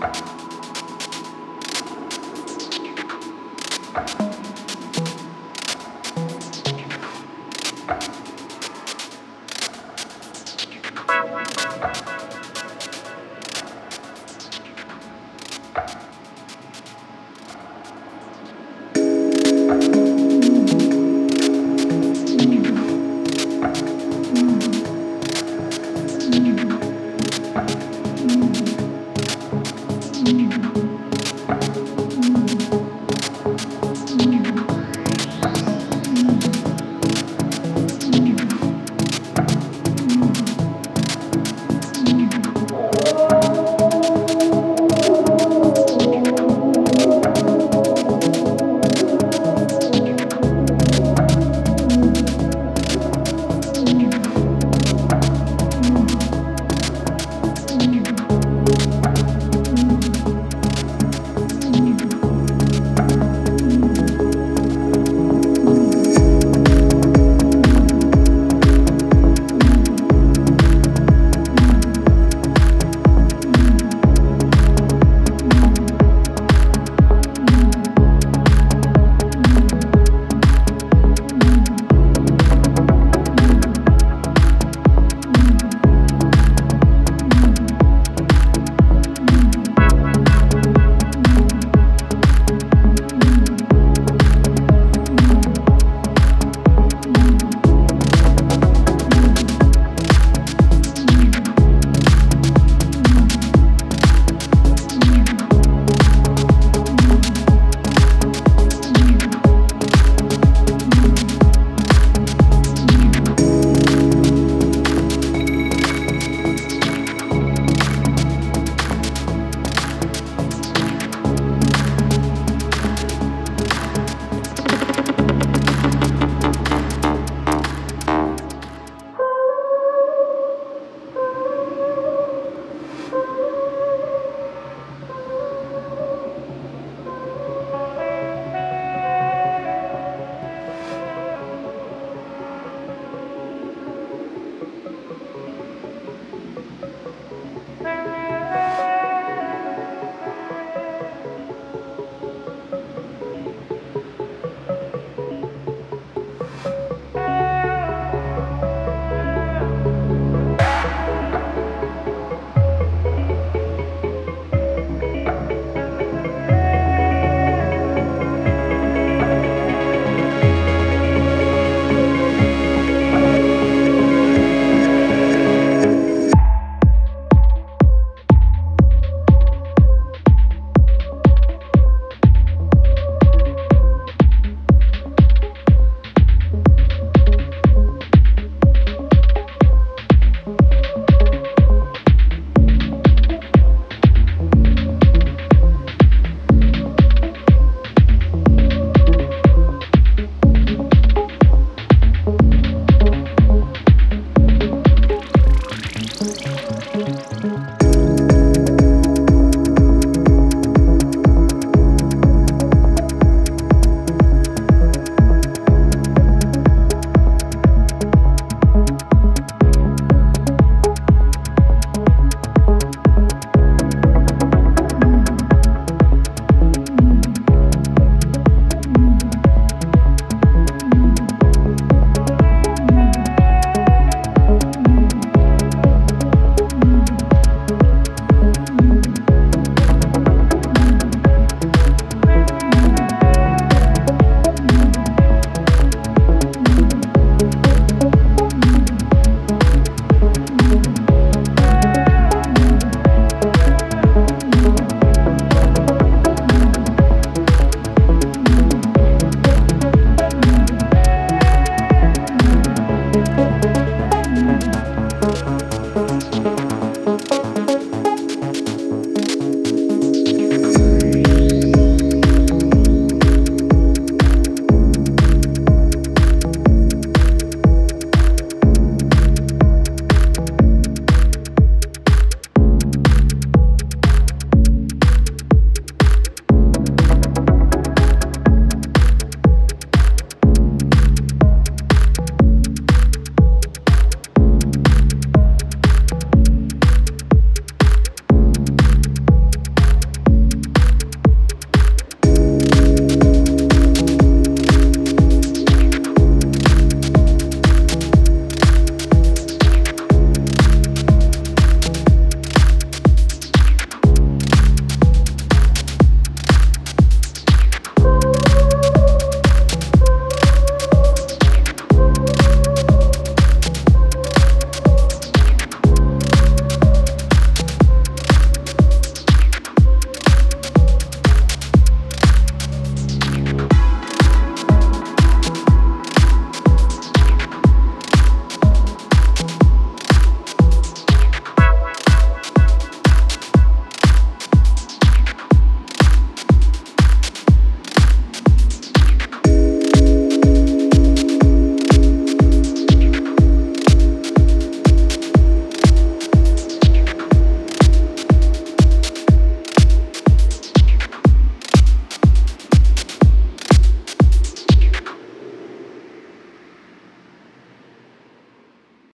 Bye.